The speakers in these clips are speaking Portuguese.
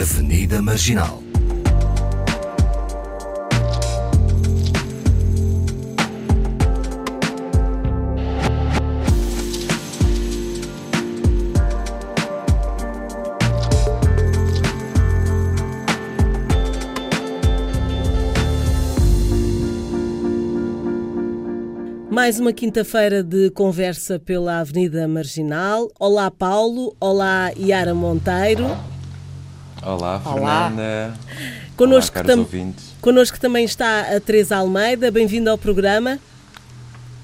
Avenida Marginal. Mais uma quinta-feira de conversa pela Avenida Marginal. Olá, Paulo. Olá, Yara Monteiro. Olá, Fernanda. Connosco, Olá, tam- ouvintes. connosco também está a Teresa Almeida. Bem-vinda ao programa.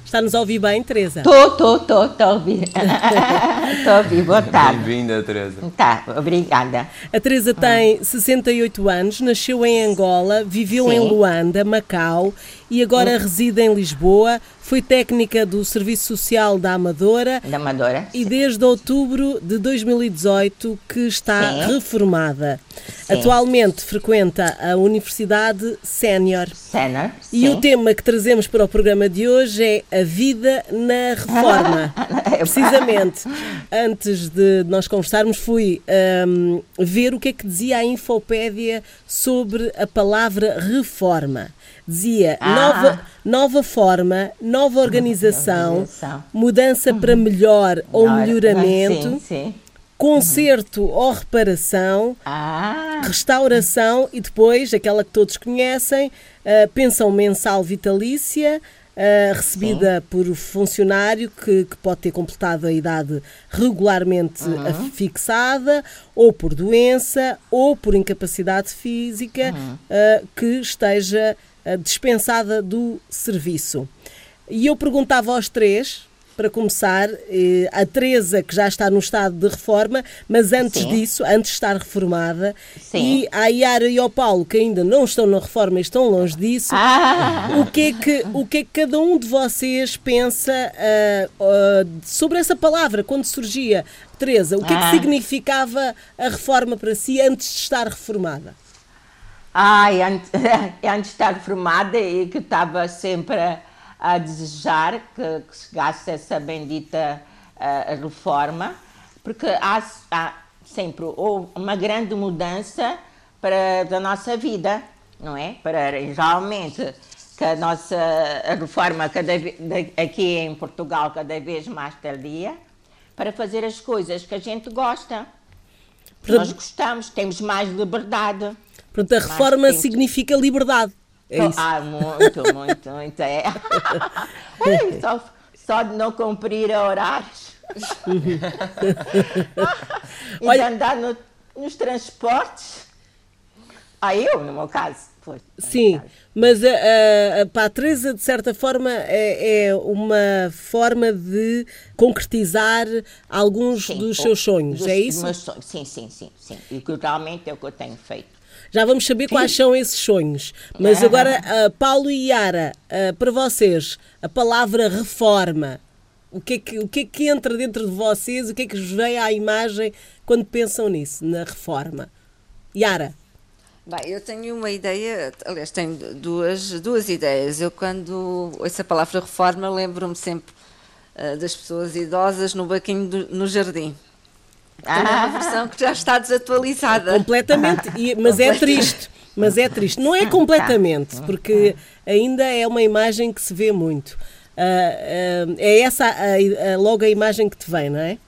Está-nos a ouvir bem, Teresa? Tô, tô, tô, tô a ouvir. tô a ouvir, boa tarde. Bem-vinda, Teresa. Tá, obrigada. A Teresa tem 68 anos, nasceu em Angola, viveu em Sim. Luanda, Macau e agora reside em Lisboa. Foi técnica do Serviço Social da Amadora Da Amadora. e desde outubro de 2018 que está Sim. reformada. Sim. Atualmente frequenta a Universidade Sénior. Senna. E o tema que trazemos para o programa de hoje é a vida na reforma. Precisamente, antes de nós conversarmos, fui hum, ver o que é que dizia a Infopédia sobre a palavra reforma. Dizia Ah. nova, nova forma, nova organização, Organização. mudança para melhor ou Sim, melhoramento, sim. conserto ou reparação, Ah, restauração e depois, aquela que todos conhecem, a pensão mensal vitalícia, ah, recebida por funcionário que, que pode ter completado a idade regularmente Uhum. ah, fixada, ou por doença, ou por incapacidade física Uhum. ah, que esteja ah, dispensada do serviço. E eu perguntava aos três, para começar, eh, a Teresa, que já está no estado de reforma, mas antes Sim. disso, antes de estar reformada, Sim. e à Yara e ao Paulo, que ainda não estão na reforma e estão longe disso, ah, o, que é que, o que é que cada um de vocês pensa ah, ah, sobre essa palavra, quando surgia? Teresa, o que é que Ah. significava a reforma para si antes de estar reformada? Ai, antes, antes de estar formada e que estava sempre a, a desejar que, que chegasse essa bendita reforma, porque há, há sempre houve uma grande mudança para da nossa vida, não é? Para realmente que a nossa a reforma cada, aqui em Portugal cada vez mais tardia, para fazer as coisas que a gente gosta. Portanto- Nós gostamos, temos mais liberdade. Portanto, a reforma significa liberdade. É isso. Ah, muito, muito, muito. É. Ai, só, só de não cumprir horários. e Olha- de andar no- nos transportes. Ah, eu, no meu caso. Pois, Sim, mas a, a, a, para a Teresa, de certa forma, é, é uma forma de concretizar alguns Sim, dos seus sonhos, dos é isso? meus sonhos. Sim, sim, sim, sim. E que realmente é o que eu tenho feito. Já vamos saber quais são esses sonhos. Mas agora, ah, Paulo e Yara, ah, para vocês, a palavra reforma, o que, é que, o que é que entra dentro de vocês? O que é que vos vem à imagem quando pensam nisso, na reforma? Yara, Bem, eu tenho uma ideia, aliás, tenho duas, duas ideias. Eu, quando ouço a palavra reforma, lembro-me sempre ah, das pessoas idosas no banquinho do- no jardim. É uma versão que já está desatualizada. completamente, e- mas é triste. Mas é triste. Não é completamente, porque ainda é uma imagem que se vê muito. Ah, ah, é essa a- a- logo a imagem que te vem, não é?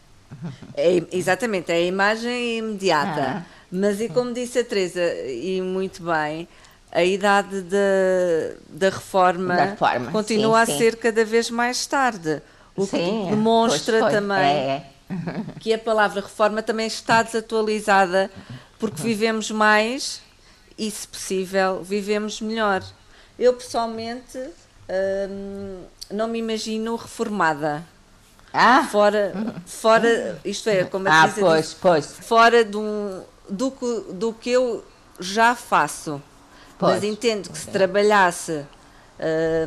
É, exatamente, é a imagem imediata. Mas, e como disse a Teresa, e muito bem, a idade da, da, reforma Da reforma, continua sim, a sim. ser cada vez mais tarde. O que Sim, demonstra pois foi. também É, é. que a palavra reforma também está desatualizada porque vivemos mais e, se possível, vivemos melhor. Eu, pessoalmente, hum, não me imagino reformada. Ah, Fora, fora isto é, como a ah Teresa pois, pois. fora do, do, que, do que eu já faço. Mas Pois. entendo que se trabalhasse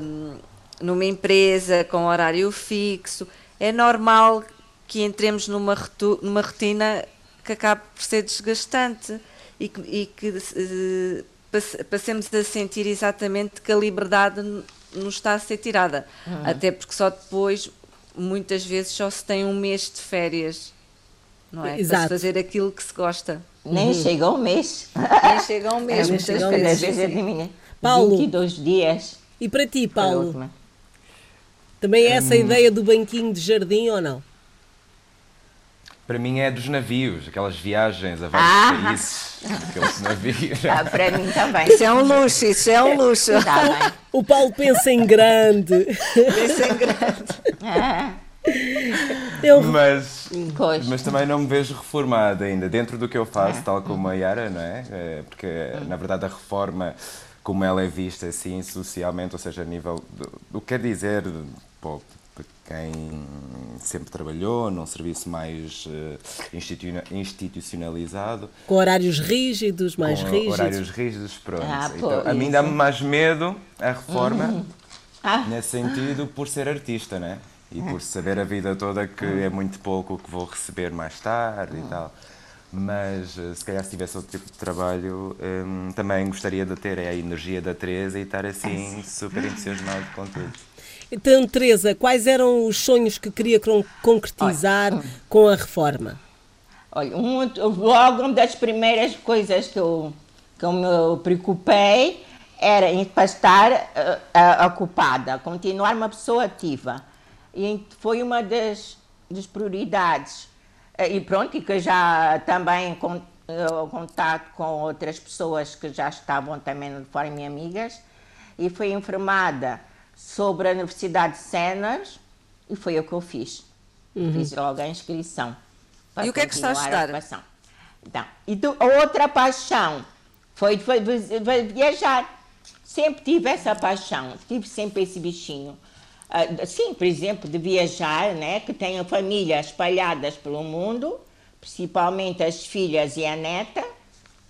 hum, numa empresa com horário fixo, é normal que entremos numa, retu- numa rotina que acabe por ser desgastante e que, e que eh, passe- passemos a sentir exatamente que a liberdade nos está a ser tirada. Até porque só depois, muitas vezes, só se tem um mês de férias. não é? Exato. Para se fazer aquilo que se gosta. Nem chega ao mês. Nem chega um mês, nem muitas chega ao vezes. mês. Às vezes adivinha. Paulo. 22 dias. E para ti, Paulo, última. também é Hum. essa a ideia do banquinho de jardim ou não? Para mim é dos navios, aquelas viagens a vários Ah. países. Aqueles navios. Ah, para mim também. Isso é um luxo, isso é um luxo. Bem. O Paulo pensa em grande. Isso é grande. Ah, Eu, Mas, mas também não me vejo reformada ainda, dentro do que eu faço, tal como a Yara, não é? É, Porque, na verdade, a reforma, como ela é vista assim socialmente, ou seja, a nível. Do, do que quer dizer, pô, quem sempre trabalhou num serviço mais eh, institu- institucionalizado, com horários rígidos, mais com rígidos. horários rígidos, pronto. Ah, então, pô, a mim dá-me mais medo a reforma, Ah. nesse sentido, por ser artista, né? E por saber a vida toda que é muito pouco o que vou receber mais tarde e tal. Mas eh, se calhar se tivesse outro tipo de trabalho, hum, também gostaria de ter a energia da Teresa e estar assim super entusiasmado com tudo. Então, Teresa, quais eram os sonhos que queria con- concretizar com a reforma? Olha, um, logo uma das primeiras coisas que eu, que eu me preocupei era estar eh, ocupada, continuar uma pessoa ativa. E foi uma das, das prioridades. Eh, E pronto, e que já também com eh, contato com outras pessoas que já estavam também de minhas amigas, e fui informada sobre a Universidade de Cenas, e foi o que eu fiz. Fiz logo a inscrição. E o que é que está a estudar? ocupação. Então, e a outra paixão foi, foi vi- viajar. Sempre tive essa paixão, tive sempre esse bichinho. Ah, sim, por exemplo, de viajar, né? que tenho famílias espalhadas pelo mundo, principalmente as filhas e a neta,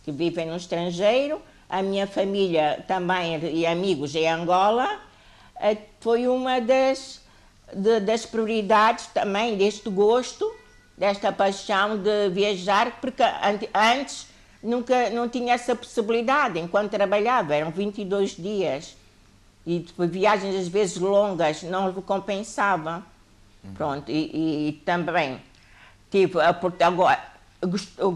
que vivem no estrangeiro. A minha família também e amigos em Angola. Eh, Foi uma das, de- das prioridades também deste gosto, desta paixão de viajar, porque ante- antes nunca não tinha essa possibilidade enquanto trabalhava, eram 22 dias. E viagens às vezes longas não compensava. Pronto, e, e- também tive a Porto- agora,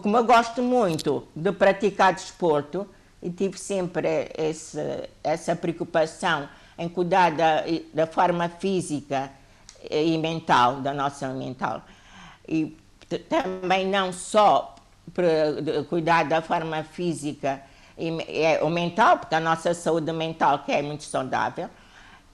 como eu gosto muito de praticar desporto, e tive sempre esse, essa preocupação em cuidar da, da forma física e mental, da nossa mental. E também não só para cuidar da forma física e é, o mental, porque a nossa saúde mental que é muito saudável,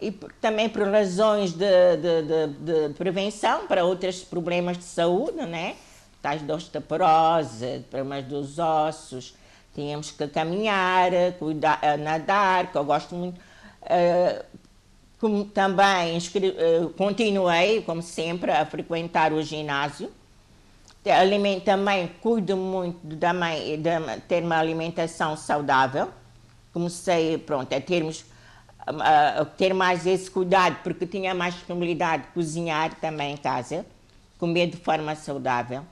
e também por razões de, de, de- de prevenção para outros problemas de saúde, né? Tais de osteoporose, problemas dos ossos, tínhamos que caminhar, cuidar, eh, nadar, que eu gosto muito. Eh, como também eh, continuei, como sempre, a frequentar o ginásio. Também cuido muito de, de ter uma alimentação saudável. Comecei, pronto, a termos a, a ter mais esse cuidado, porque tinha mais disponibilidade de cozinhar também em casa, comer de forma saudável.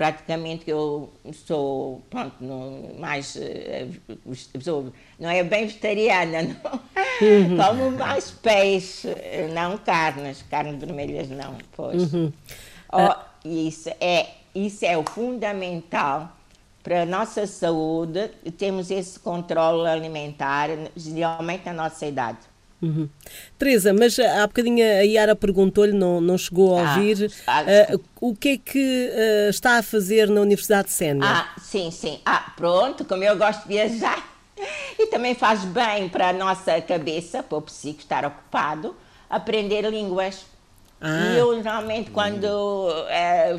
Praticamente eu sou, pronto, não, mais, eh, sou, não é bem vegetariana, não. Como mais peixe, não carnes, carnes vermelhas não, pois. Ó, isso, é, isso é o fundamental para a nossa saúde, temos esse controle alimentar, geralmente na nossa idade. Uhum. Teresa, mas há bocadinho a Yara perguntou-lhe, não, não chegou a Ah, ouvir, ah, ah, o que é que ah, está a fazer na Universidade de Sénior? Ah, sim, sim. Ah, pronto, como eu gosto de viajar. E também faz bem para a nossa cabeça, para o psico estar ocupado, aprender línguas. Ah. E eu, geralmente, quando eh,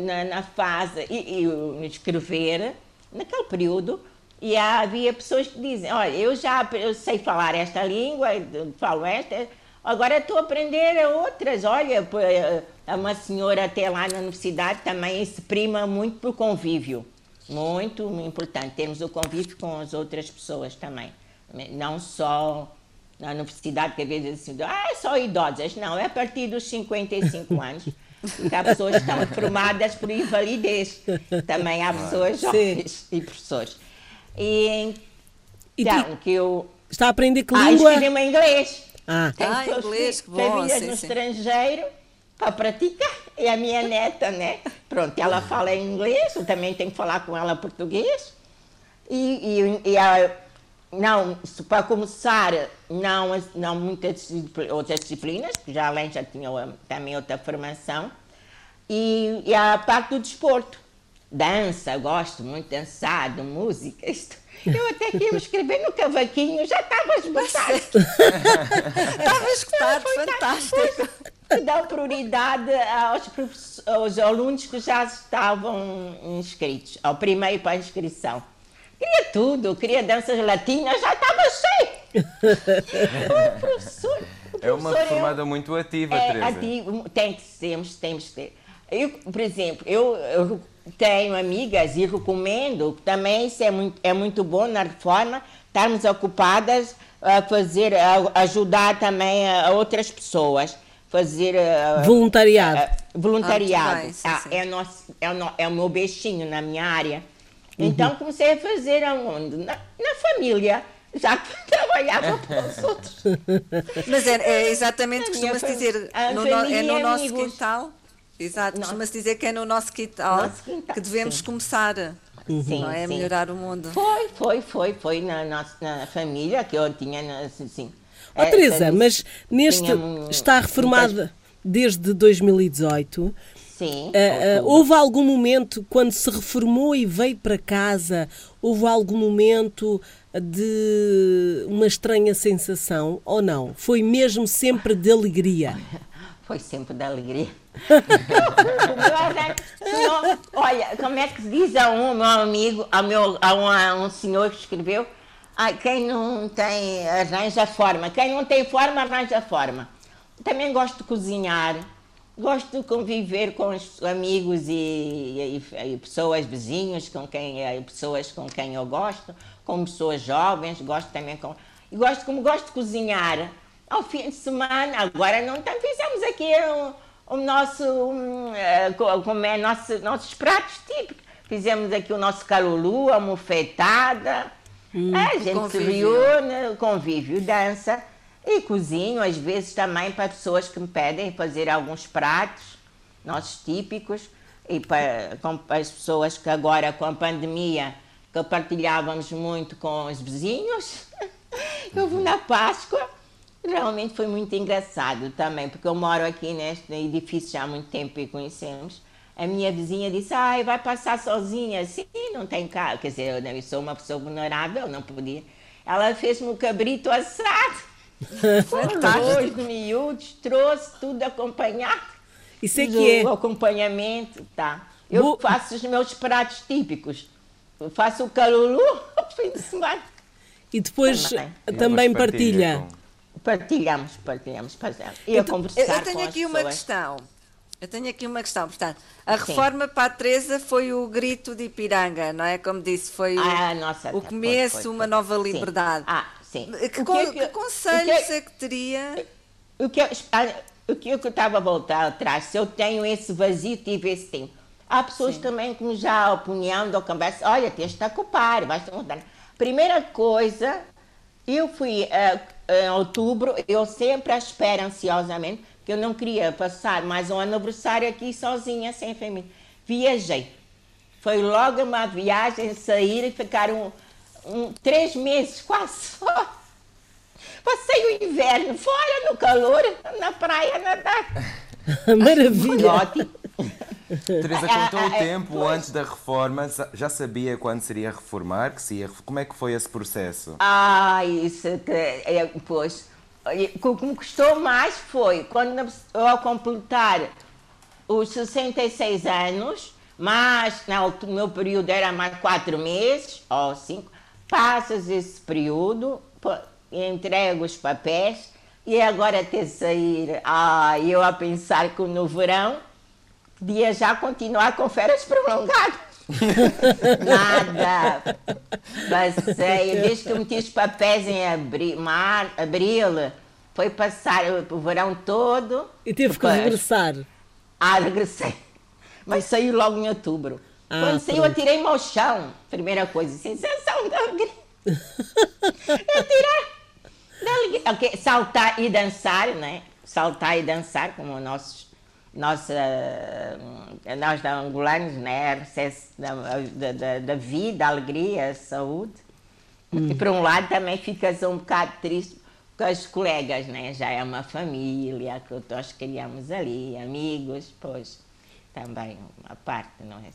na, na fase e, e escrever, naquele período, e havia pessoas que dizem, olha, eu já eu sei falar esta língua, falo esta, agora estou a aprender outras. Olha, eh, uma senhora até lá na universidade também se prima muito por convívio. Muito importante, termos o convívio com as outras pessoas também. Não só na universidade, que às vezes assim, ah, é só idosas. Não, é a partir dos 55 anos. Porque há pessoas que estão formadas por invalidez. Também há pessoas jovens e professores. E E tu- então, que eu. Está a aprender que Ah, língua? escrevi-me inglês. Ah, Tem Ah, inglês, que bom, sim, no sim. estrangeiro para praticar. e a minha neta, né? Pronto, ela fala inglês, eu também tenho que falar com ela português. E, e, e a, não, para começar, não, não muitas outras disciplinas, já além já tinha também outra formação. E, e a parte do desporto. Dança, gosto muito de dançar, de música. Eu até que ia escrever no cavaquinho, já estava esgotado. estava esgotado, fantástico. Dá prioridade aos, aos alunos que já estavam inscritos, ao primeiro para a inscrição. Queria tudo, queria danças latinas, já estava cheio. o professor, o é uma formada eu, muito ativa, é, Teresa. Ativo, tem que temos, temos que ter. Eu, por exemplo, eu, eu tenho amigas e recomendo também isso é muito, é muito bom na reforma estarmos ocupadas a fazer a ajudar também a outras pessoas fazer voluntariado. uh, voluntariado. Ah, bem, sim, ah, sim. É, nosso, é, o, é o meu beijinho na minha área. Uhum. então comecei a fazer aonde na, na família já trabalhava para os outros. Mas é, é exatamente costuma-se dizer no, é no nosso quintal Exato, costuma-se dizer que é no nosso quintal, nosso quintal que devemos sim. começar. Sim, não é? Sim. Melhorar o mundo. Foi, foi, foi, foi na nossa na família que eu tinha, assim. Oh, é, Teresa, mas neste está reformada desde 2018. Sim. Uh, uh, houve algum momento quando se reformou e veio para casa? Houve algum momento de uma estranha sensação ou não? Foi mesmo sempre de alegria? Foi sempre de alegria olha, como é que se diz a um meu amigo, a, meu, a, um, a um senhor que escreveu, ah, quem não tem arranja forma, quem não tem forma arranja forma. Também gosto de cozinhar, gosto de conviver com os amigos e, e, e pessoas vizinhos, com quem, pessoas com quem eu gosto, com pessoas jovens, gosto também com. E gosto, como gosto de cozinhar, ao fim de semana, agora não então fizemos aqui um, o nosso, um, uh, como é, nosso, nossos pratos típicos. Fizemos aqui o nosso calulu, almofetada. Hum, é, a gente convívio. se reúne, convívio, dança e cozinho, às vezes também para pessoas que me pedem fazer alguns pratos nossos típicos e para, com as pessoas que agora com a pandemia que partilhávamos muito com os vizinhos. Eu vou na Páscoa Realmente foi muito engraçado também, porque eu moro aqui neste edifício já há muito tempo e conhecemos. A minha vizinha disse: Ai, vai passar sozinha? Sim, não tem carro. Quer dizer, eu sou uma pessoa vulnerável, não podia. Ela fez-me o cabrito assado. Dois miúdos, trouxe tudo acompanhado. Isso é que é. O acompanhamento, tá. Eu Bo... faço os meus pratos típicos. Eu faço o calulu ao fim de semana. E depois também, também partilha. Com Partilhamos, partilhamos, fazemos. E então, conversar eu, tenho aqui uma questão. Eu tenho aqui uma questão, portanto, a reforma Sim. para a Teresa foi o grito de Ipiranga, não é? Como disse, foi ah, o, nossa, o começo, foi, foi, uma nova liberdade. Sim. Ah, sim. Que, que, é que, que conselhos que, é que teria? O que, eu, o que eu estava a voltar atrás, se eu tenho esse vazio, tive esse tempo. Há pessoas sim. também que me já opinião da conversa, olha, tens de te ocupar, vais mudar. Primeira coisa, eu fui uh, em outubro, eu sempre à espera ansiosamente, que eu não queria passar mais um aniversário aqui sozinha, sem família. Viajei. Foi logo uma viagem, sair e ficar um, um, três meses quase só. Passei o inverno fora, no calor, na praia, nadar. Maravilha! Ótimo. Teresa, com todo o tempo antes da reforma, já sabia quando seria reformar? Que se ia, como é que foi esse processo? Ah, isso que. É, pois. O que me custou mais foi quando eu, ao completar os 66 anos, mas no meu período era mais quatro meses ou cinco, passas esse período, entrego os papéis e agora até sair, ah, eu a pensar que no verão podia já continuar com férias prolongadas. Nada. Passei, desde que eu meti os papéis em abril, mar, abril foi passar o verão todo. E teve que regressar. Ah, regressei. Mas saiu logo em outubro. Ah, Quando saiu, eu tirei-me ao chão. Primeira coisa, sensação de alegria. eu tirei. Okay, saltar e dançar, né? Saltar e dançar, como nossos nossa, nós angolanos, né, excesso da, da, da vida, alegria, saúde. Hum. E por um lado também ficas um bocado triste com os colegas, né? Já é uma família que nós criamos ali, amigos, pois também uma parte, não é?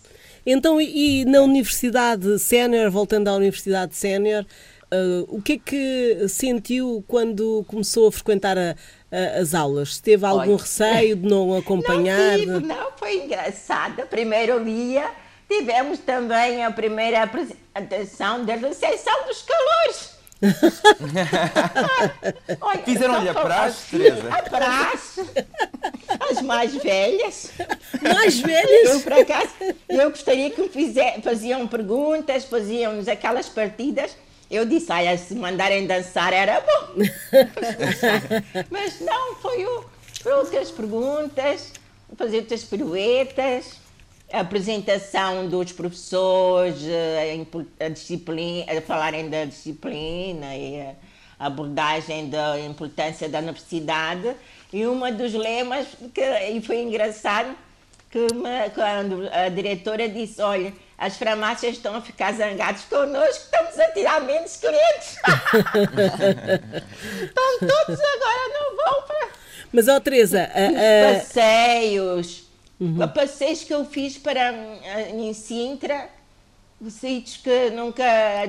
Então, e na Universidade Sénior, voltando à Universidade Sénior, uh, o que é que sentiu quando começou a frequentar a, a, as aulas? Teve algum Oi. receio de não acompanhar? Não, tive, não, foi engraçado. Primeiro dia tivemos também a primeira apresentação da recepção dos calores. Fizeram-lhe a praxe, Teresa? A praxe. As mais velhas. Mais velhas? Eu, por acaso, eu gostaria que me fizer, faziam perguntas, faziam aquelas partidas. Eu disse, olha, se mandarem dançar era bom. Mas não, foi, o, outras perguntas, fazer outras piruetas a apresentação dos professores, a, a disciplina, a falarem da disciplina e a abordagem da importância da universidade. E um dos lemas, que, e foi engraçado, que uma, quando a diretora disse, olha, as farmácias estão a ficar zangadas connosco, estamos a tirar menos clientes. estão todos agora, não vão para... Mas, ó Teresa... Os passeios Uhum. Passeios que eu fiz para eh, em Sintra, sítios que nunca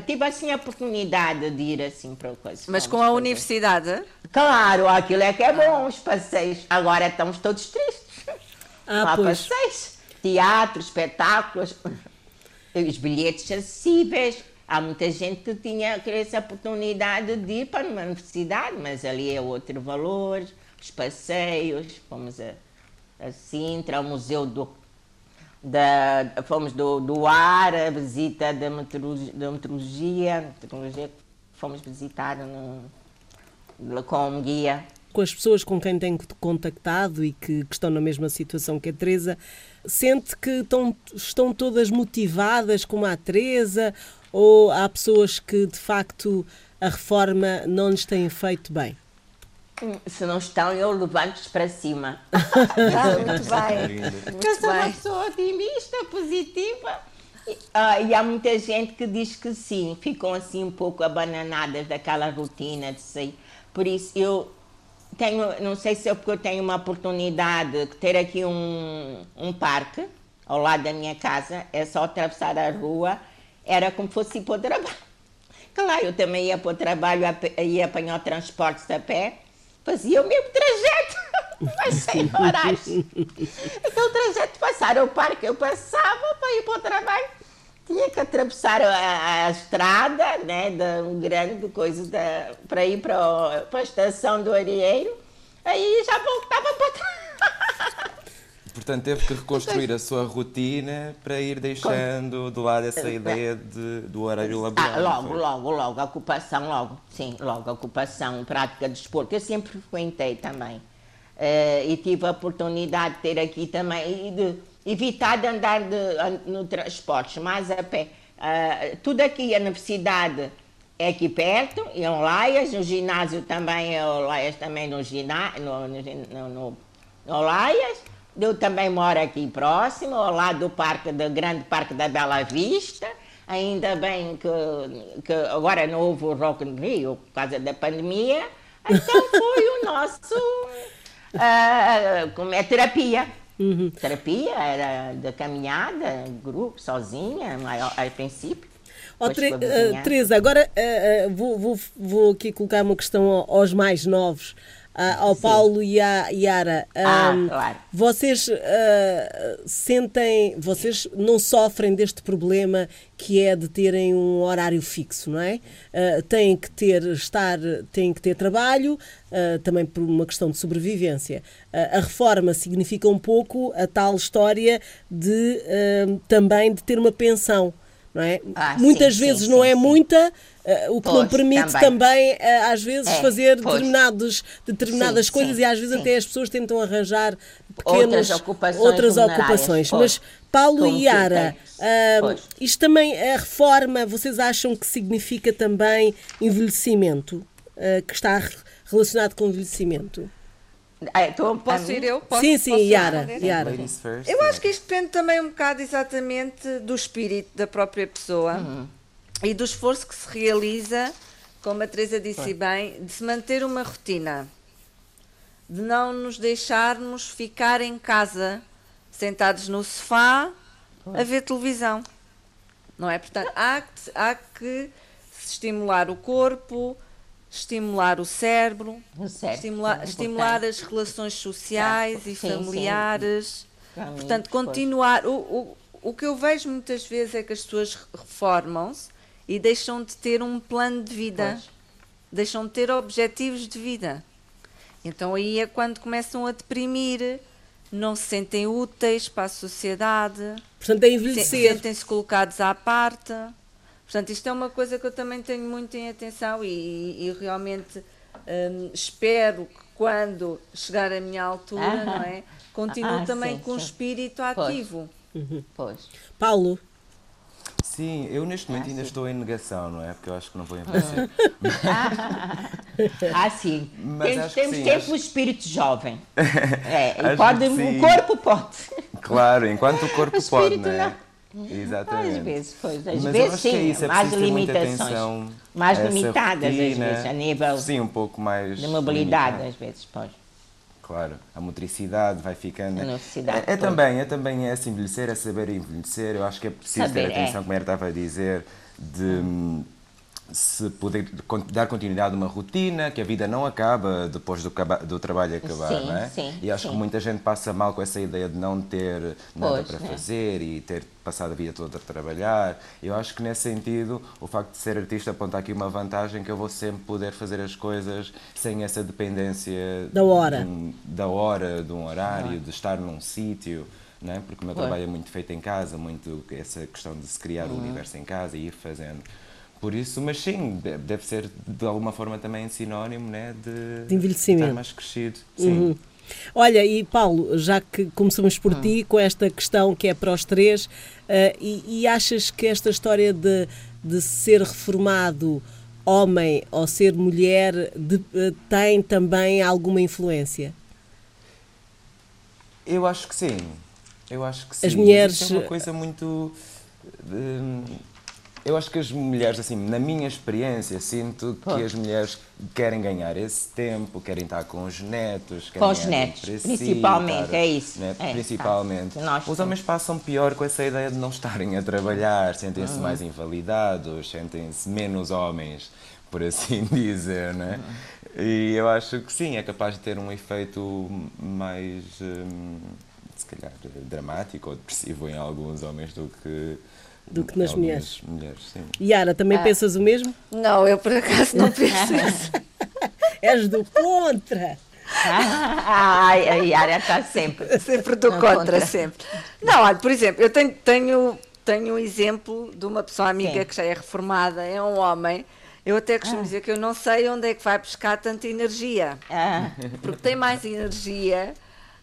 tive assim a oportunidade de ir assim para coisas. Mas com a universidade? Claro, aquilo é que é bom, os passeios. Agora estamos todos tristes. Ah, pois. passeios. Teatro, espetáculos, os bilhetes acessíveis. Há muita gente que tinha essa oportunidade de ir para uma universidade, mas ali é outro valor, os passeios, fomos a a Sintra, ao Museu do, da, fomos do, do ar, a visita da meteorologia, da meteorologia, meteorologia fomos visitar no, com um guia. Com as pessoas com quem tem contactado e que, que, estão na mesma situação que a Teresa, sente que estão, estão todas motivadas como a Teresa ou há pessoas que de facto a reforma não lhes tem feito bem? Se não estão, eu levanto-os para cima. ah, muito bem. Muito eu sou bem. uma pessoa otimista, positiva. E, ah, e há muita gente que diz que sim, ficam assim um pouco abananadas daquela rotina de sair. Por isso eu tenho, não sei se é porque eu tenho uma oportunidade de ter aqui um, um parque ao lado da minha casa, é só atravessar a rua, era como fosse ir para o trabalho. Claro, eu também ia para o trabalho, ia apanhar transportes a pé, fazia o mesmo trajeto, mas sem horários. Aquele trajeto de passar ao parque, eu passava para ir para o trabalho, tinha que atravessar a, a estrada, né, da um grande coisa para ir para, a estação do Arieiro, aí já voltava para trás. Portanto, teve que reconstruir a sua rotina para ir deixando do lado essa ideia de, do horário laboral. Ah, logo, logo, logo, a ocupação, logo, sim, logo, a ocupação, prática de desporto, eu sempre frequentei também. Uh, e tive a oportunidade de ter aqui também, e de evitar de andar de, no transportes, mais a pé. Uh, tudo aqui, a universidade é aqui perto, em Olaias, no ginásio também, é Olaias também no ginásio, no, no, no, no Olaias, eu também moro aqui próximo, ao lado do parque, do grande parque da Bela Vista. Ainda bem que, que agora não houve o Rock in Rio por causa da pandemia. Então foi o nosso uh, como é terapia. Uhum. Terapia? Era de caminhada, grupo, sozinha, a, a princípio. Oh, uh, Teresa, agora uh, vou, vou, vou aqui colocar uma questão aos mais novos. uh, ao Sim. Paulo e à Yara. Um, ah, claro. Vocês uh, sentem, vocês não sofrem deste problema que é de terem um horário fixo, não é? Uh, têm que ter, estar, têm que ter trabalho, uh, também por uma questão de sobrevivência. A reforma significa um pouco a tal história de também de ter uma pensão não é? Ah, Muitas sim, vezes sim, não sim, é muita, uh, o que pois, não permite também, também uh, às vezes é, fazer determinados, determinadas coisas e às vezes até as pessoas tentam arranjar pequenas outras ocupações. Outras ocupações. Mas Paulo e Yara, uh, isto também, a reforma, vocês acham que significa também envelhecimento? que está relacionado com envelhecimento? Ah, então, Posso ir eu? Posso, sim, sim, posso Yara. Yara. Eu acho que isto depende também um bocado exatamente do espírito da própria pessoa Uhum. e do esforço que se realiza, como a Teresa disse bem, de se manter uma rotina, de não nos deixarmos ficar em casa, sentados no sofá, a ver televisão. Não é? Portanto, há que, há que estimular o corpo, estimular o cérebro, O cérebro, estimular, é estimular as relações sociais Certo. e Sim, sim. familiares. Amigos, Portanto, continuar. O, o, o que eu vejo muitas vezes é que as pessoas reformam-se e deixam de ter um plano de vida, Pois. deixam de ter objetivos de vida. Então aí é quando começam a deprimir, não se sentem úteis para a sociedade, Portanto, é envelhecer. sentem-se colocados à parte. Portanto, isto é uma coisa que eu também tenho muito em atenção e, e realmente hum, espero que quando chegar a minha altura, Ah. não é? Continue Ah, também sim, com o sim. espírito Pois. ativo. Pois. Paulo, Sim, eu neste momento ainda sim. estou em negação, não é? Porque eu acho que não vou envelhecer. Ah, sim. Mas Tem- acho que temos sim, tempo acho- o espírito jovem. É, pode, o corpo pode. Claro, enquanto o corpo O pode, não é? Às Exatamente. vezes, pois, às Mas vezes é sim, é mais limitações. atenção mais a limitadas, às rotina. vezes, a nível Sim, um pouco mais. de mobilidade, limitado. às vezes, pois. Claro, a motricidade vai ficando. A motricidade, é, é pois. também, é também esse envelhecer, é saber envelhecer. Eu acho que é preciso Saber, ter é. atenção, como era estava a dizer, de hum, se poder dar continuidade a uma rotina, que a vida não acaba depois do, do trabalho acabar, Sim, não é? sim, e acho sim. que muita gente passa mal com essa ideia de não ter nada Pois, para né? fazer e ter passado a vida toda a trabalhar. Eu acho que nesse sentido, o facto de ser artista aponta aqui uma vantagem que eu vou sempre poder fazer as coisas sem essa dependência Da hora. de um- da hora, de um horário, de estar num sítio, não é? porque o meu trabalho é muito feito em casa, muito essa questão de se criar o universo em casa e ir fazendo. Por isso, mas sim, de- deve ser de alguma forma também sinónimo né? de, De envelhecimento. estar mais crescido. Sim. Olha, e Paulo, já que começamos por Hum. ti, com esta questão que é para os três, eh, e, e achas que esta história de, de ser reformado homem ou ser mulher de- eh, tem também alguma influência? Eu acho que sim. Eu acho que sim. As Mas mulheres- isso é uma coisa muito. hum, eu acho que as mulheres, assim, na minha experiência, sinto que as mulheres querem ganhar esse tempo, querem estar com os netos, querem Com os netos, si, principalmente, estar, é isso. né, É, principalmente. tá. Os homens passam pior com essa ideia de não estarem a trabalhar, sentem-se Uhum. mais invalidados, sentem-se menos homens, por assim dizer, né? Uhum. E eu acho que sim, é capaz de ter um efeito mais, hum, se calhar, dramático ou depressivo em alguns homens do que, Do que nas mulheres. mulheres. Sim. Yara, também Ah. pensas o mesmo? Não, eu por acaso não penso isso. És do contra! Ai, a Yara está sempre. Sempre do contra, contra. sempre. Não, olha, por exemplo, eu tenho, tenho, tenho um exemplo de uma pessoa amiga Sim. que já é reformada, é um homem. Eu até costumo dizer que eu não sei onde é que vai buscar tanta energia. Ah, porque tem mais energia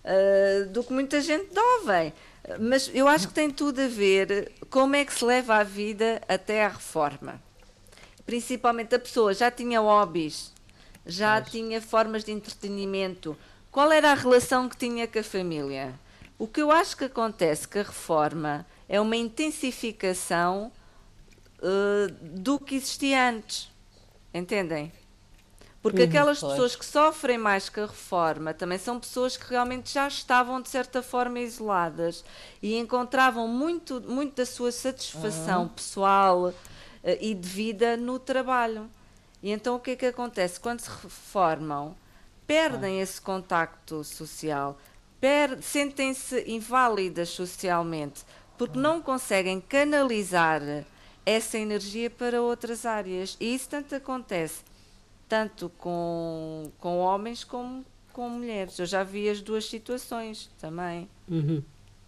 ah, do que muita gente jovem. Mas eu acho que tem tudo a ver como é que se leva a vida até à reforma. Principalmente a pessoa já tinha hobbies, já tinha formas de entretenimento. Qual era a relação que tinha com a família? O que eu acho que acontece com a reforma é uma intensificação eh, do que existia antes. Entendem? Porque aquelas pois. pessoas que sofrem mais com a reforma também são pessoas que realmente já estavam, de certa forma, isoladas e encontravam muito, muito da sua satisfação pessoal eh, e de vida no trabalho. E então o que é que acontece? Quando se reformam, perdem esse contacto social, sentem-se inválidas socialmente, porque não conseguem canalizar essa energia para outras áreas. E isso tanto acontece tanto com, com homens como com mulheres. Eu já vi as duas situações também. Uhum.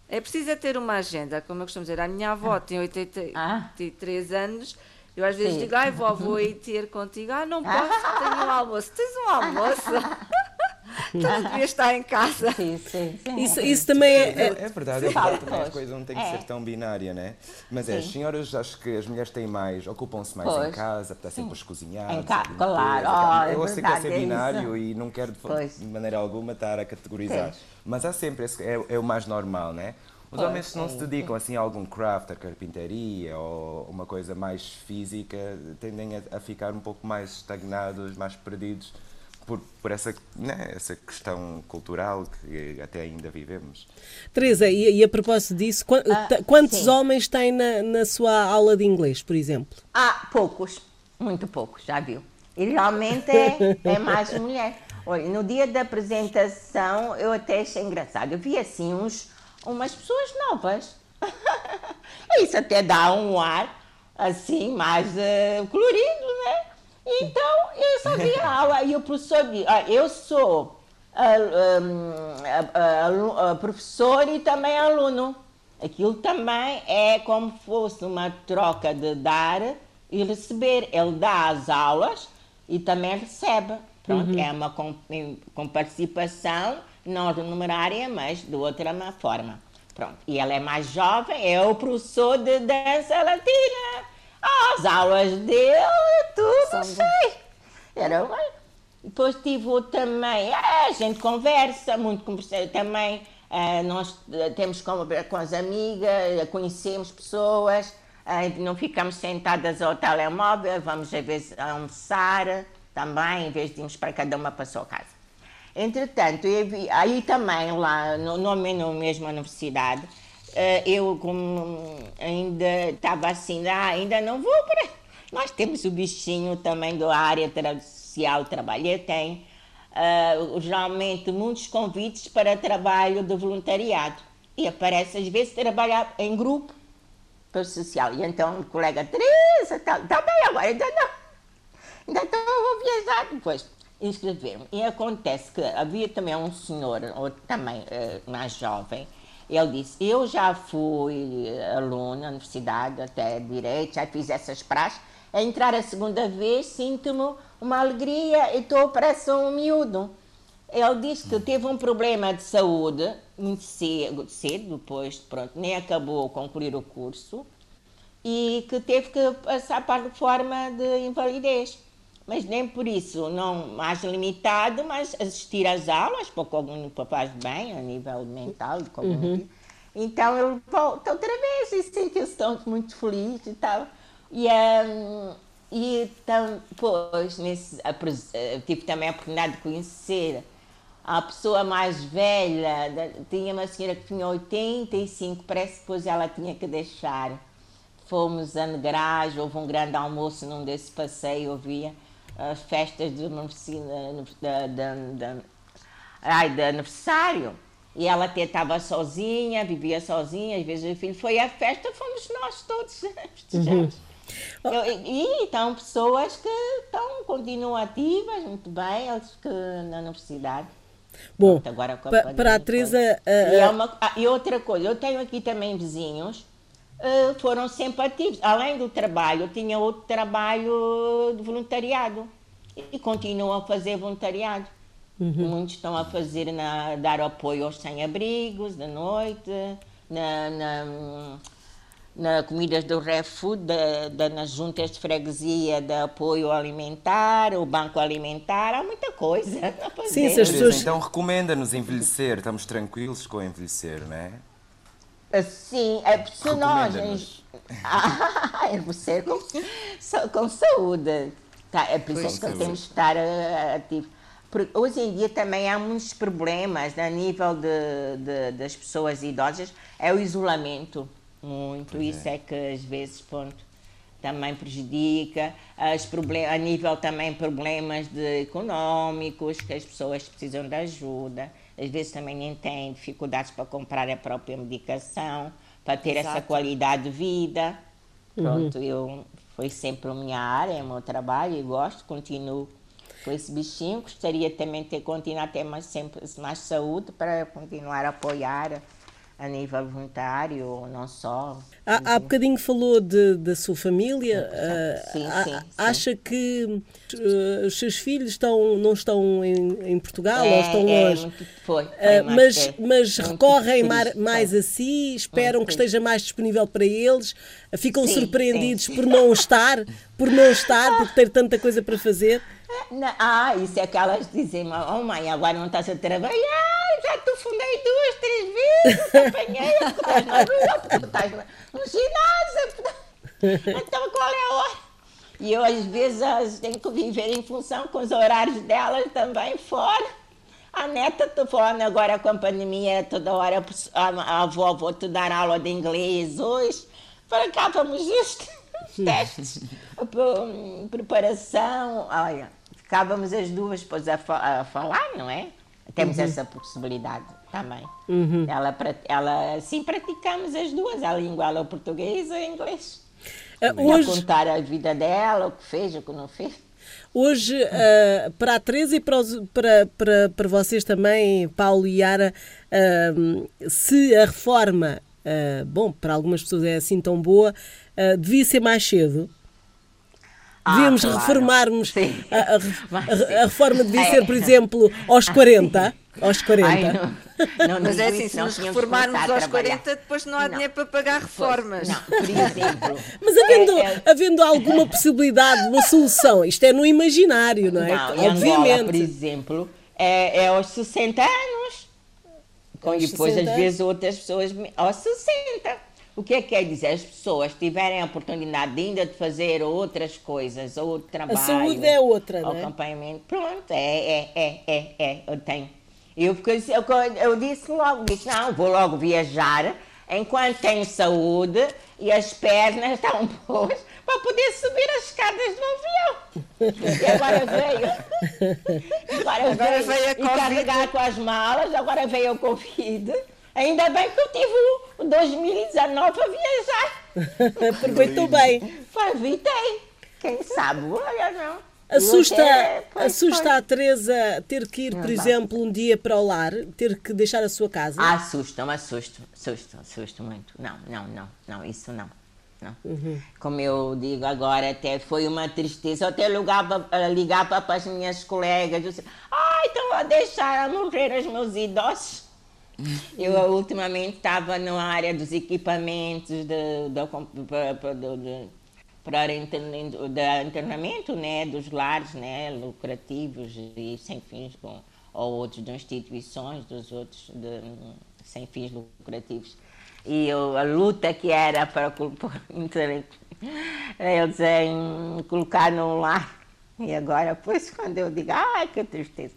É preciso é ter uma agenda, como eu costumo dizer. A minha avó tem Ah. 83 anos. Eu às vezes Sim. digo, ai vó, vou aí ter contigo. Ah, não posso, tenho um almoço. Tens um almoço? Então devia estar em casa. Sim, sim, sim. Isso, isso também é. É, é verdade, é verdade também a coisa não tem que É. ser tão binária, né? Mas é, as senhoras, acho que as mulheres têm mais, ocupam-se mais em Pois. casa, está sempre a cozinhar. Em ca- limpeza, claro, oh, é Eu sei que é ser é binário isso. e não quero de, Pois. de maneira alguma estar a categorizar. Mas há sempre, esse, é, é o mais normal, né? Os Pois, homens, se não é se dedicam assim a algum craft, a carpintaria ou uma coisa mais física, tendem a, a ficar um pouco mais estagnados, mais perdidos por, por essa, né, essa questão cultural que até ainda vivemos. Teresa, e, e a propósito disso, Ah, quantos sim. homens têm na, na sua aula de inglês, por exemplo? Ah, poucos, muito poucos, já viu. E realmente é, é mais mulher. Olha, no dia da apresentação eu até achei engraçado. Eu vi assim uns, umas pessoas novas. Isso até dá um ar assim mais eh, colorido, né? Então eu sabia a aula e o professor disse: "Ah, Eu sou ah, ah, ah, professor e também aluno. Aquilo também é como fosse uma troca de dar e receber. Ele dá as aulas e também recebe. Pronto, é uma com, com participação não remunerária, mas de outra ma- forma. Pronto. E ela é mais jovem, é o professor de dança latina. As aulas dele, tudo São sei. Era uma... Depois tive também, ah, a gente conversa, muito conversa, também ah, nós ah, temos com, com as amigas, ah, conhecemos pessoas, não ficamos sentadas ao telemóvel, vamos às vezes almoçar também, em vez de irmos para cada uma para a sua casa. Entretanto, vi- aí também lá, no, no, na mesma universidade, eh, eu como ainda estava assim, ah, ainda não vou para... Nós temos o bichinho também da área social, trabalho, tem ah, geralmente muitos convites para trabalho de voluntariado. E aparece às vezes trabalhar em grupo para o social. E então o colega, Teresa, está tá bem agora, ainda não. Ainda então vou viajar depois. Inscrever-me. E acontece que havia também um senhor, ou também eh, mais jovem, ele disse, eu já fui aluno na universidade, até direito, já fiz essas praxes, a entrar a segunda vez sinto-me uma alegria e estou parece um miúdo. Ele disse que teve um problema de saúde muito cedo, cedo depois, pronto, nem acabou concluir o curso, e que teve que passar para a reforma de invalidez. Mas nem por isso, não mais limitado, mas assistir às aulas, porque algum faz bem a nível mental cognitivo. Então ele volta outra vez e sentiu-se muito feliz e tal. E, hum, e então, depois, nesse, eh, tive também a oportunidade de conhecer a pessoa mais velha, tinha uma senhora que tinha 85, parece que depois ela tinha que deixar. Fomos a Negrás, houve um grande almoço num desse passeio, havia as festas de, universi- da, da, da, ai, de aniversário. E ela até estava sozinha, vivia sozinha, às vezes o filho foi à festa, fomos nós todos festejamos. Eu- e, então pessoas que estão, continuam ativas, muito bem, eles que na universidade. Bom, agora com a pa- para a E, ah, é uma- ah, e outra coisa, eu tenho aqui também vizinhos, eh, foram sempre ativos. Além do trabalho, eu tinha outro trabalho de voluntariado e continuam a fazer voluntariado. Muitos estão a fazer, na, dar apoio aos sem-abrigos da noite, na, na, na comidas do ReFood, da, da, nas juntas de freguesia de apoio alimentar, o banco alimentar, há muita coisa. Sim, se as pessoas- então recomenda-nos envelhecer, estamos tranquilos com envelhecer, não é? Sim, é Recomenda-nos. personagens. Ah, é você com, com saúde. Tá, é por isso que saúde. temos de estar eh, ativo. Porque hoje em dia também há muitos problemas a nível de, de- das pessoas idosas, é o isolamento. Muito. Pois isso é. é. que às vezes ponto, também prejudica. As problem a nível também problemas de económicos, que as pessoas precisam de ajuda. Às vezes também nem têm dificuldades para comprar a própria medicação, para ter essa Exato. qualidade de vida. Pronto, eu foi sempre a minha área, é o meu trabalho e gosto, continuo com esse bichinho. Gostaria também de ter continuado a ter mais, sempre mais saúde para continuar a apoiar a nível voluntário ou não só. Há, há bocadinho falou de, da sua família. Sim, sim, sim. Acha que uh, os seus filhos estão, não estão em, em Portugal É, ou estão é, longe? muito- foi, foi, Uh, mas mas é recorrem triste, mais a si, esperam que esteja mais disponível para eles, ficam Sim, surpreendidos sim. por não estar, por não estar, por ter tanta coisa para fazer. Não, ah, isso é que elas dizem, oh mãe, agora não estás a trabalhar, já te fundei duas, três vezes, apanhei, porque estás na rua, porque tu estás na- no ginásio. Então qual é a hora? E eu às vezes tenho que viver em função com os horários delas também fora. A neta telefona agora com a pandemia, toda hora a, avó, vou te dar aula de inglês hoje. Para cá vamos just os testes, pre- preparação. Olha, ficávamos as duas depois a, a falar, não é? Temos essa possibilidade também. Ela, pra- ela, assim praticamos as duas, a língua, ela, o português e o inglês. Uh, A hoje, contar a vida dela, o que fez, o que não fez. hoje uh, para a Teresa e para, os- para, para, para vocês também, Paulo e Yara, uh, se a reforma, uh, bom, para algumas pessoas é assim tão boa, devia ser mais cedo. Ah, Devíamos claro. reformarmos. Sim. A, a- a- a reforma devia É. ser, por exemplo, aos 40. Aos 40. Ai, não, não Mas é assim, se nos reformarmos aos trabalhar. 40, depois não há Não. dinheiro para pagar reformas. Não, por exemplo. Mas havendo, é- é- havendo alguma possibilidade, uma solução, isto é no imaginário, não é? Não, em Angola, por Obviamente. exemplo, é, é aos 60 anos. Com, depois, 60 às vezes, outras pessoas aos 60. O que é que quer dizer? As pessoas tiverem a oportunidade de ainda de fazer outras coisas, outro trabalho. saúde é outra, não é? Acompanhamento. Pronto, é, é, é, é, é, eu tenho. Eu, porque eu, eu disse logo, disse, não, vou logo viajar enquanto tenho saúde e as pernas estão boas para poder subir as escadas do avião. E agora veio. Agora, Agora veio, veio a e carregar com as malas, agora veio o Covid. Ainda bem que eu tive o 2019 a viajar. Aproveitou bem. Foi, evitei. Quem sabe, olha, não. Assusta, até- pois, assusta pois. a Teresa ter que ir, por Não exemplo, um dia para o lar, ter que deixar a sua casa? Ah, assusta-me, assusta, assusta, assusta muito. Não, não, não, não, isso não. não. Como eu digo agora, até foi uma tristeza. Eu até ligava, eh, ligava para as minhas colegas, eu disse, ah, então vou deixar a morrer os meus idosos. Eu ultimamente estava na área dos equipamentos para internamento né, dos lares né, lucrativos e sem fins, com, ou outros de instituições, dos outros de, sem fins lucrativos. E eu, a luta que era para eles em colocar num lar. E agora, pois, quando eu digo, ai, que tristeza.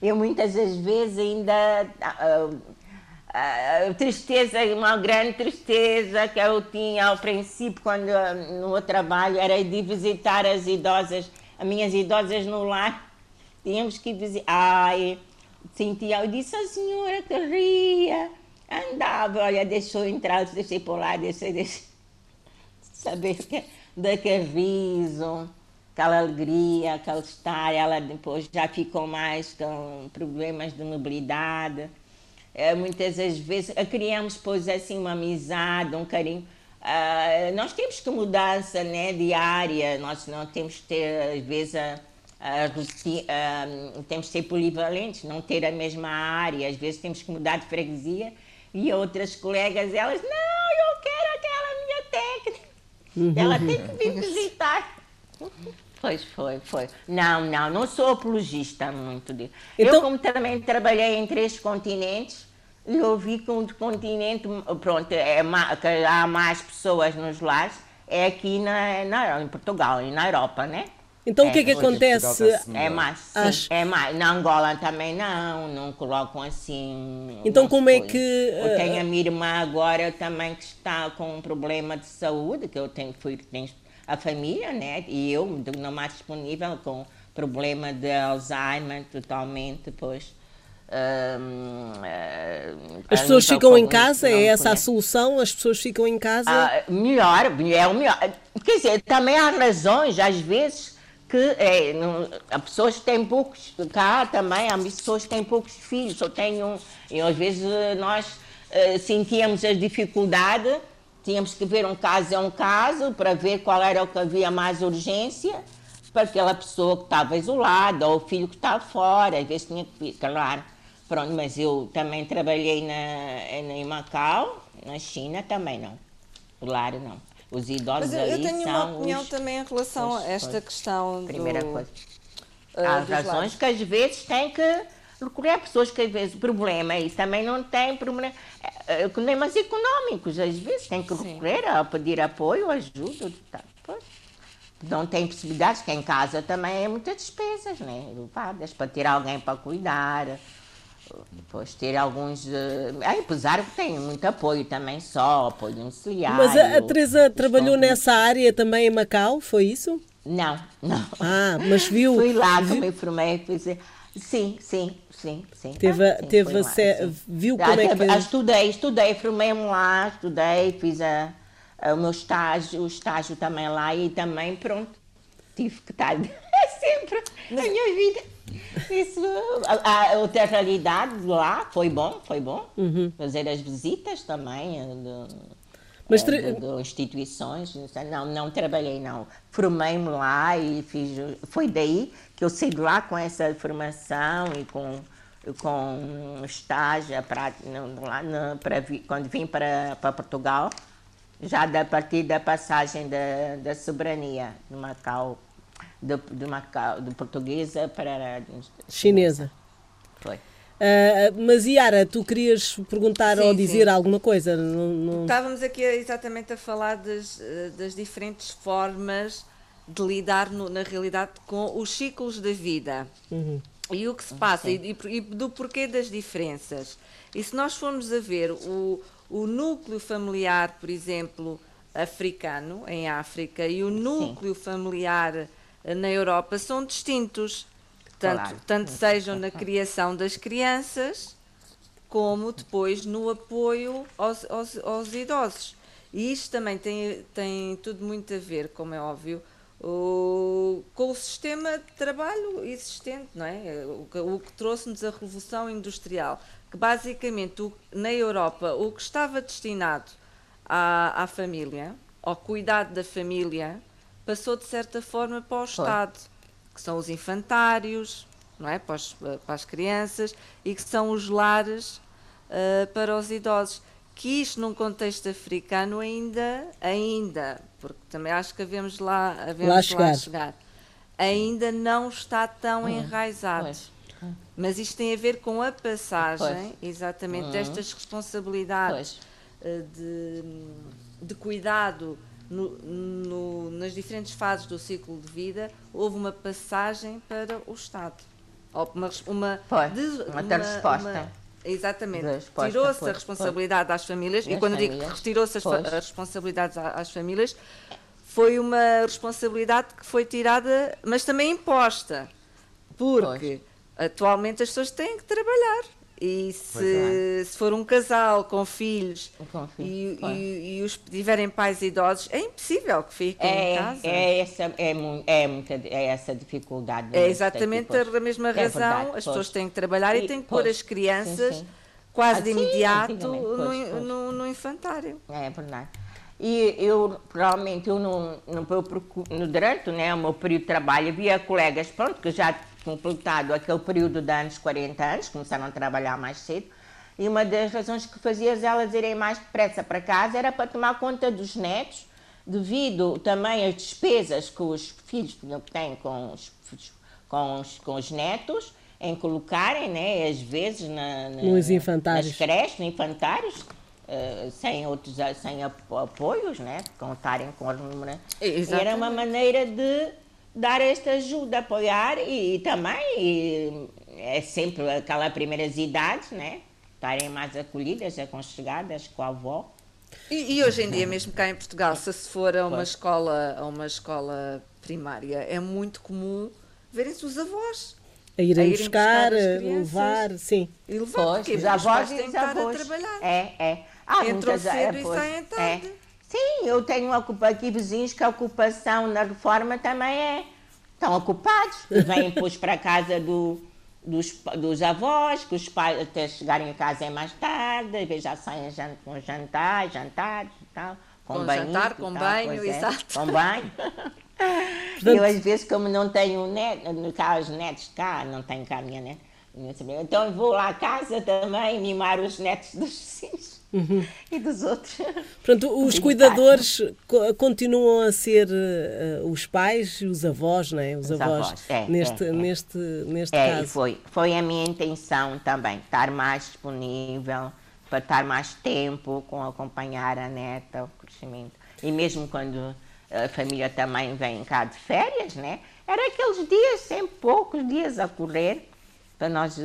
Eu muitas das vezes ainda. ah, a tristeza, uma grande tristeza que eu tinha ao princípio, quando ah, no meu trabalho, era de visitar as idosas, as minhas idosas no lar. Tínhamos que visitar. Ai, sentia, eu disse, a senhora que ria, andava, olha, deixou entrar, deixei por lá, deixei, deixei. Saber que, daquele riso, aquela alegria, aquele estar, ela depois já ficou mais com problemas de mobilidade. Eh, muitas das vezes criamos pois assim uma amizade, um carinho. Ah, nós temos que mudança né, diária, nós não temos que ter, às vezes, a, a ah, temos que ser polivalentes, não ter a mesma área, às vezes temos que mudar de freguesia e outras colegas, elas, não, eu quero aquela minha técnica. Ela tem que vir visitar. Pois foi, foi. Não, não, não sou apologista muito disso. Então- Eu, como também trabalhei em três continentes, eu vi que um continente, pronto, é, que há mais pessoas nos lares, é aqui na, na, em Portugal, e na Europa, né? Então o que é que acontece? Portugal está-se É melhor. mais, sim, Acho- é mais. Na Angola também não, não colocam assim. Então como é foi. que, Eu eh, tenho a minha irmã agora também que está com um problema de saúde, que eu tenho, fui, tenho a família, né? E eu, não mais disponível, com problema de Alzheimer totalmente, pois. hum, eh, As a pessoas ficam em casa? É essa a conhece. solução? As pessoas ficam em casa? Ah, melhor, é o melhor. Quer dizer, também há razões, às vezes, que é, não, há pessoas têm poucos, cá também há pessoas que têm poucos filhos, só têm um, e às vezes nós uh, sentíamos as dificuldades, tínhamos que ver um caso a um caso para ver qual era o que havia mais urgência para aquela pessoa que estava isolada ou o filho que estava fora, às vezes tinha que vir, claro. Pronto, mas eu também trabalhei na, em Macau, na China também não. Claro, não. Os idosos Mas eu, eu tenho uma opinião os, também em relação os, a esta os, questão Primeira do, coisa. uh, Há razões lares. que às vezes têm que recorrer a pessoas que às vezes o problema e também não têm problema, eh, problemas económicos, às vezes têm que recorrer a pedir apoio, ajuda. Tá, pois. Não tem possibilidades, que em casa também é muitas despesas, né? elevadas, para ter alguém para cuidar. Depois ter alguns. eh, apesar que tem muito apoio também só, apoio domiciliário. Mas a, a Teresa trabalhou nessa área também em Macau, foi isso? Não, não. Ah, mas viu. Fui lá que me formei, fiz. Sim, sim, sim, sim. Teve, Ah, sim, teve lá, viu Já como é teve- que. ah, Estudei, estudei, formei-me lá, estudei, fiz a, a- o meu estágio, o estágio também lá e também, pronto, tive que estar sempre na minha vida. Isso, a, a outra realidade de lá foi bom, foi bom. Uhum. Fazer as visitas também. eh, de- Mas tra- de, de instituições, não, não trabalhei não, formei-me lá e fiz, foi daí que eu saí de lá com essa formação e com com estágio para lá para quando vim para, para Portugal, já da partir da passagem da, da soberania de Macau, de, de Macau, de portuguesa para Chinesa. Foi. Ah, mas Yara, tu querias perguntar Sim, ou dizer sim. alguma coisa? Não, não- Estávamos aqui exatamente a falar das, eh, das diferentes formas de lidar no- na realidade com os ciclos da vida e o que se passa e, e e do porquê das diferenças. E se nós formos a ver o, o núcleo familiar, por exemplo, africano, em África, e o núcleo familiar eh, na Europa são distintos. Tanto, Claro. tanto sejam na criação das crianças, como depois no apoio aos, aos, aos idosos. E isto também tem, tem tudo muito a ver, como é óbvio, o- com o sistema de trabalho existente, não é? O, que- o que trouxe-nos a Revolução Industrial, que basicamente o- na Europa o que estava destinado à, à família, ao cuidado da família, passou de certa forma para o Foi. Estado, que são os infantários, não é? para, os- para as crianças, e que são os lares ah, para os idosos. Que isto num contexto africano ainda, ainda, porque também acho que havemos lá, havemos Lá lá chegar. chegar, ainda não está tão enraizado. Pois. Mas isto tem a ver com a passagem, Pois. exatamente, destas responsabilidades eh, de, de cuidado no- no- nas diferentes fases do ciclo de vida, houve uma passagem para o Estado. Uma, uma, Foi, des- uma outra resposta. exatamente. De resposta, Tirou-se foi, a responsabilidade às famílias, e Das quando digo que famílias, retirou-se as, pois. as responsabilidades às famílias, foi uma responsabilidade que foi tirada, mas também imposta. Porque atualmente as pessoas têm que trabalhar. E se, Pois se for um casal com filhos Com filhos, e, pois. e- e os tiverem pais idosos, é impossível que fiquem em casa. É, é, essa, é, é, muita, é essa dificuldade. É exatamente Pois. a mesma É razão. verdade, as pois. pessoas têm que trabalhar e, E- têm que pôr pois, as crianças sim, sim. quase Ah, de sim, imediato antigamente, no, pois, pois. no- no infantário. É verdade. E eu, provavelmente, eu não, não eu procu- no, durante né, o meu período de trabalho, havia colegas, pronto, que já completado aquele período de anos, 40 anos, começaram a trabalhar mais cedo, e uma das razões que fazia elas irem mais depressa para casa era para tomar conta dos netos, devido também às despesas que os filhos têm com os, com os, com os netos, em colocarem, né, às vezes, na, na- Nos infantários. nas creches, nos infantários, eh, sem outros sem apo- apoios, né? contarem com. Exatamente. Era uma maneira de dar esta ajuda, apoiar e, e também e é sempre aquela primeiras idades, né? Estarem mais acolhidas, aconchegadas com a avó. E, e hoje em dia, mesmo cá em Portugal, se se for a uma Pois. escola, a uma escola primária, é muito comum verem-se os avós A irem a irem buscar, buscar crianças. levar, sim. e levar, Pois, porque os avós pais e têm os que estar a avós. trabalhar. É, é. Há Entram muitas- é, cedo e saem tarde. é. Sim, eu tenho aqui vizinhos que a ocupação na reforma também é. Estão ocupados, vêm depois para a casa do, dos, dos avós, que os pais até chegarem a casa é mais tarde, às vezes já saem com jantar, jantar e tal. Com, com banho, jantar, com tal, banho, é, exato. Com banho. eu às vezes, como não tenho neto, no caso, os netos cá, não tenho cá a minha neta, então vou lá à casa também mimar os netos dos vizinhos. Uhum. e dos outros. Portanto, os cuidadores continuam a ser uh, os pais e os avós, não é? Os, os avós, avós. É, neste, é, é. neste, neste é, caso. Foi, foi a minha intenção também, estar mais disponível, para estar mais tempo com acompanhar a neta, o crescimento. E mesmo quando a família também vem cá de férias, né? Era aqueles dias, sempre poucos dias a correr, para nós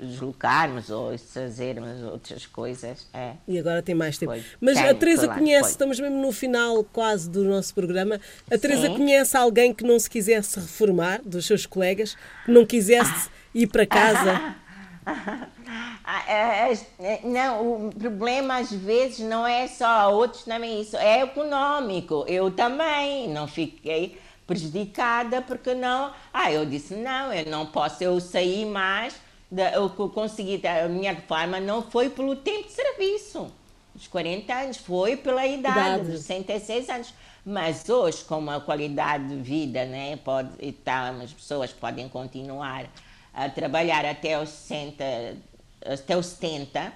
deslocarmos ou fazermos outras coisas. É. E agora tem mais tempo. Foi. Mas tem, a Teresa conhece, foi. estamos mesmo no final quase do nosso programa, a Teresa conhece alguém que não se quisesse reformar, dos seus colegas, que não quisesse ir para casa? Ah, é, é, não, o problema às vezes não é só outros também isso, é econômico. Eu também não fiquei prejudicada porque não. Ah, eu disse não, eu não posso, eu sair mais, eu consegui, a minha reforma não foi pelo tempo de serviço, os 40 anos, foi pela idade, idade. 66 anos. Mas hoje, como a qualidade de vida, né, pode, tá, as pessoas podem continuar a trabalhar até os 60, até os 70,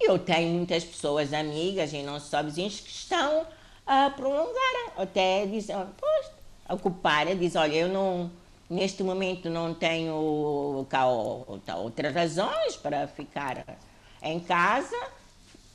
eu tenho muitas pessoas amigas e não só vizinhos que estão a prolongar, até dizem, pois, ocupar, diz, olha, eu não, neste momento não tenho cá outras razões para ficar em casa,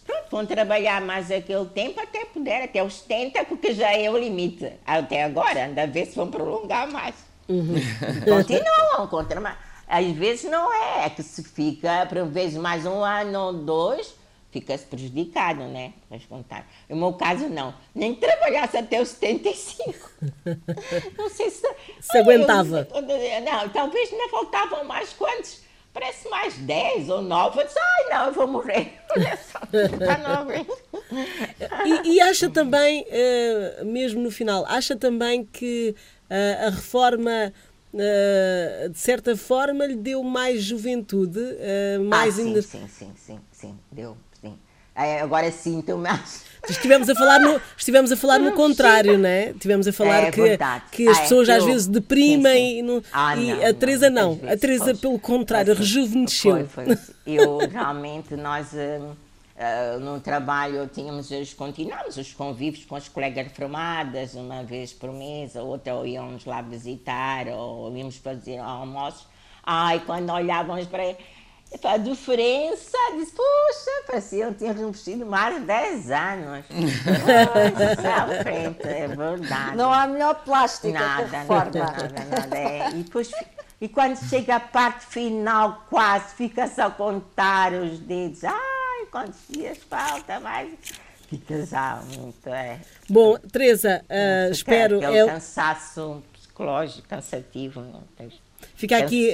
pronto, vão trabalhar mais aquele tempo até puder, até os 70, porque já é o limite. Até agora, anda a ver se vão prolongar mais. Uhum. Continuam, contra, às vezes não é, é que se fica, por vezes mais um ano ou dois, fica-se prejudicado, né? Mas contar. No meu caso, não. Nem trabalhasse até os 75. não sei se. Se aguentava. Eu, não, talvez ainda faltavam mais quantos? Parece mais 10 ou 9. Eu disse, ai, não, eu vou morrer. e, e acha também, uh, mesmo no final, acha também que uh, a reforma. Uh, de certa forma lhe deu mais juventude, mais ah, sim, sim, sim, sim, sim, deu, agora sinto mais. Estivemos a falar no, estivemos a falar no contrário, não é? Estivemos a falar é, que, que as ah, é pessoas é, às eu, vezes deprimem sim, sim. E, no, ah, e não, a Teresa não. não. A Teresa, pelo contrário, foi, rejuvenesceu. Foi, foi. Eu realmente, nós uh, uh, no trabalho tínhamos os, continuamos os convívios com as colegas reformadas, uma vez por mês, a outra ou íamos lá visitar, ou íamos fazer almoços. Ai, quando olhávamos para a diferença, disse, puxa, parecia que eu tinha vestido mais de 10 anos. Nossa, frente, é verdade. Não há melhor plástica nada, nada, nada, nada. É. E, depois, e quando chega a parte final, quase, fica-se a contar os dedos. Ai, quantos dias falta mais? Fica já muito, é. Bom, Teresa, uh, espero... É o cansaço psicológico, cansativo, não tem Fica aqui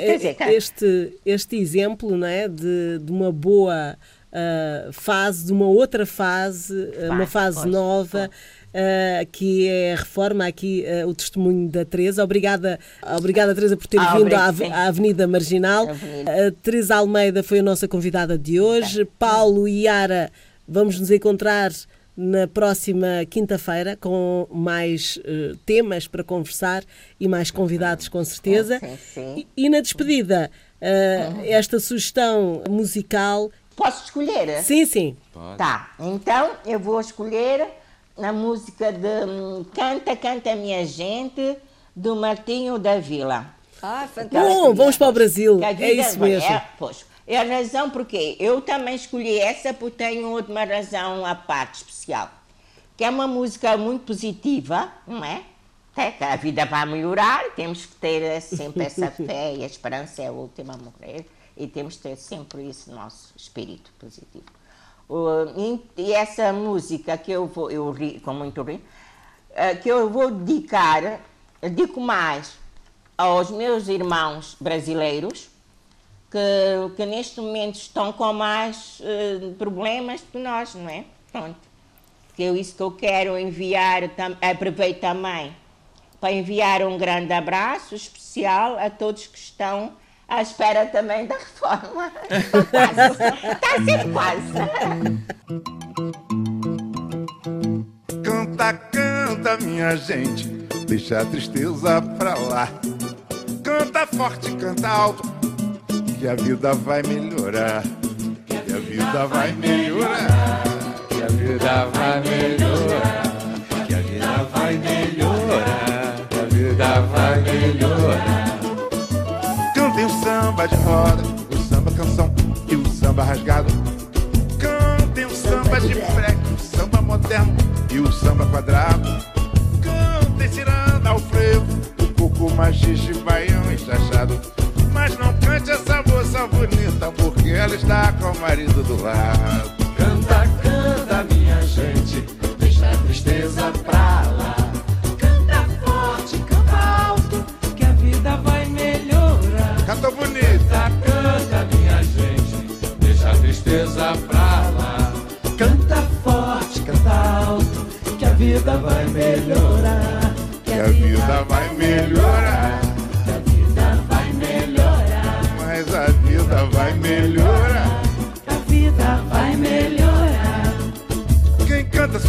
este, este exemplo não é, de, de uma boa uh, fase, de uma outra fase, Vai, uma fase pois, nova. Uh, que é a reforma, aqui uh, o testemunho da Teresa. Obrigada, obrigada Teresa, por ter ah, vindo à, à, Avenida Marginal. A Teresa Almeida foi a nossa convidada de hoje. Paulo e Yara, vamos nos encontrar na próxima quinta-feira com mais uh, temas para conversar e mais convidados, com certeza. Sim, sim. E, e, na despedida, uh, esta sugestão musical. Posso escolher? Sim, sim. Pode. Tá, então eu vou escolher a música de um, Canta, Canta Minha Gente, do Martinho da Vila. Ah, fantástico. Bom, vamos para o Brasil. É isso mesmo. É, pois, é a razão porque eu também escolhi essa porque tenho uma razão à parte especial. Que é uma música muito positiva, não é? É que a vida vai melhorar, temos que ter sempre essa fé e a esperança é a última a morrer e temos que ter sempre no nosso espírito positivo. e essa música que eu vou, eu ri, com muito rir, eh, que eu vou dedicar, dedico mais aos meus irmãos brasileiros, que, que neste momento estão com mais uh, problemas que nós, não é? Pronto. Que é isso que eu quero enviar, aproveito também para enviar um grande abraço especial a todos que estão à espera também da reforma. Está sempre quase. Canta, canta, minha gente, deixa a tristeza pra lá. Canta forte, canta alto, que a vida vai melhorar. Que a vida vai melhorar. Que a vida vai melhorar. Que a vida vai melhorar. Que a vida vai melhorar. Cantem o samba de roda, o samba canção e o samba rasgado. Cantem o samba de freque, o samba moderno e o samba quadrado. Cantem ciranda ao frevo, o coco machixe, baião e chachado. Ela está com o marido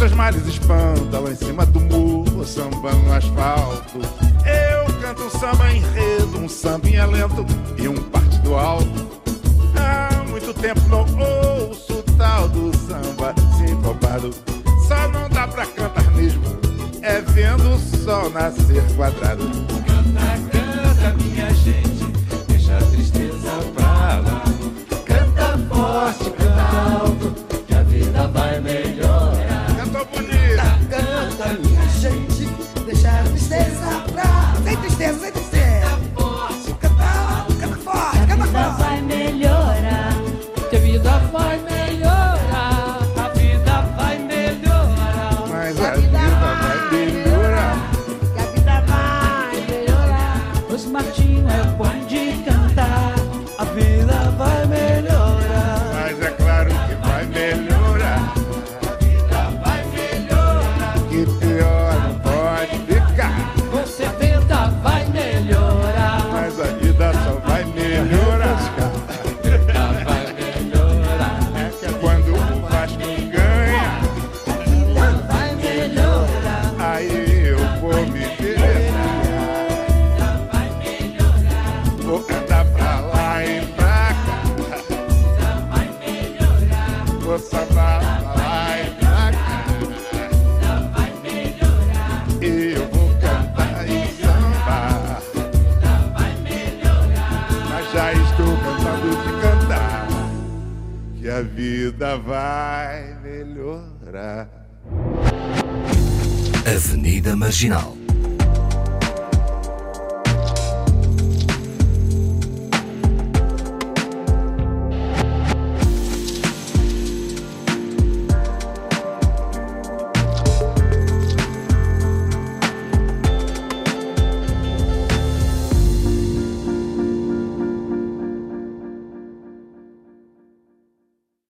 seus males espanta lá em cima do muro, samba no asfalto. Eu canto um samba enredo, um sambinha lento e um partido alto. Há muito tempo não ouço tal do samba sincopado. Só não dá pra cantar mesmo, é vendo o sol nascer quadrado. Marginal